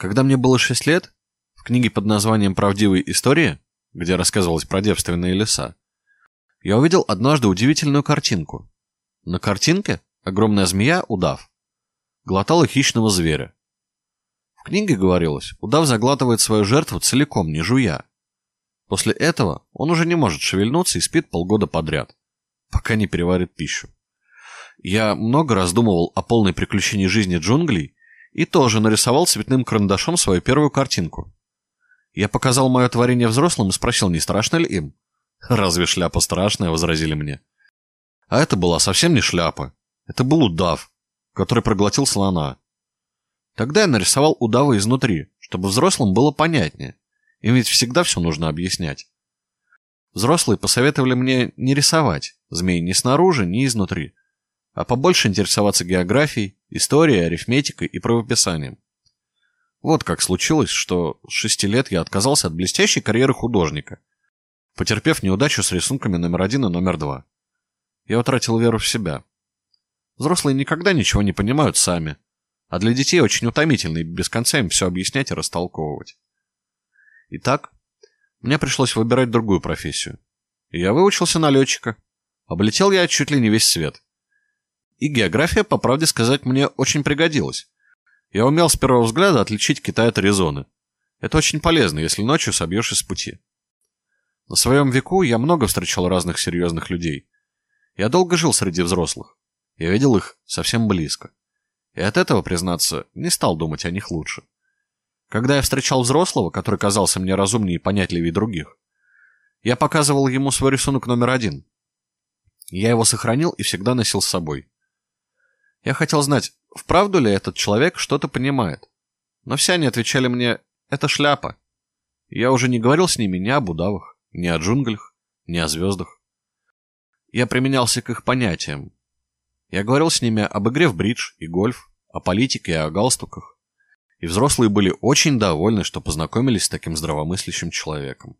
Когда мне было шесть лет, в книге под названием «Правдивые истории», где рассказывалось про девственные леса, я увидел однажды удивительную картинку. На картинке огромная змея, удав, глотала хищного зверя. В книге говорилось, удав заглатывает свою жертву целиком, не жуя. После этого он уже не может шевельнуться и спит полгода подряд, пока не переварит пищу. Я много раздумывал о полной приключении жизни джунглей и тоже нарисовал цветным карандашом свою первую картинку. Я показал мое творение взрослым и спросил, не страшно ли им. «Разве шляпа страшная?» — возразили мне. А это была совсем не шляпа. Это был удав, который проглотил слона. Тогда я нарисовал удава изнутри, чтобы взрослым было понятнее. Им ведь всегда все нужно объяснять. Взрослые посоветовали мне не рисовать змей ни снаружи, ни изнутри, а побольше интересоваться географией, историей, арифметикой и правописанием. Вот как случилось, что с шести лет я отказался от блестящей карьеры художника, потерпев неудачу с рисунками номер один и номер два. Я утратил веру в себя. Взрослые никогда ничего не понимают сами, а для детей очень утомительно и без конца им все объяснять и растолковывать. Итак, мне пришлось выбирать другую профессию. И я выучился на летчика. Облетел я чуть ли не весь свет. И география, по правде сказать, мне очень пригодилась. Я умел с первого взгляда отличить Китай от Аризоны. Это очень полезно, если ночью собьешь из пути. На своем веку я много встречал разных серьезных людей. Я долго жил среди взрослых. Я видел их совсем близко. И от этого, признаться, не стал думать о них лучше. Когда я встречал взрослого, который казался мне разумнее и понятливее других, я показывал ему свой рисунок номер один. Я его сохранил и всегда носил с собой. Я хотел знать, вправду ли этот человек что-то понимает. Но все они отвечали мне «это шляпа». Я уже не говорил с ними ни об удавах, ни о джунглях, ни о звездах. Я применялся к их понятиям. Я говорил с ними об игре в бридж и гольф, о политике и о галстуках. И взрослые были очень довольны, что познакомились с таким здравомыслящим человеком.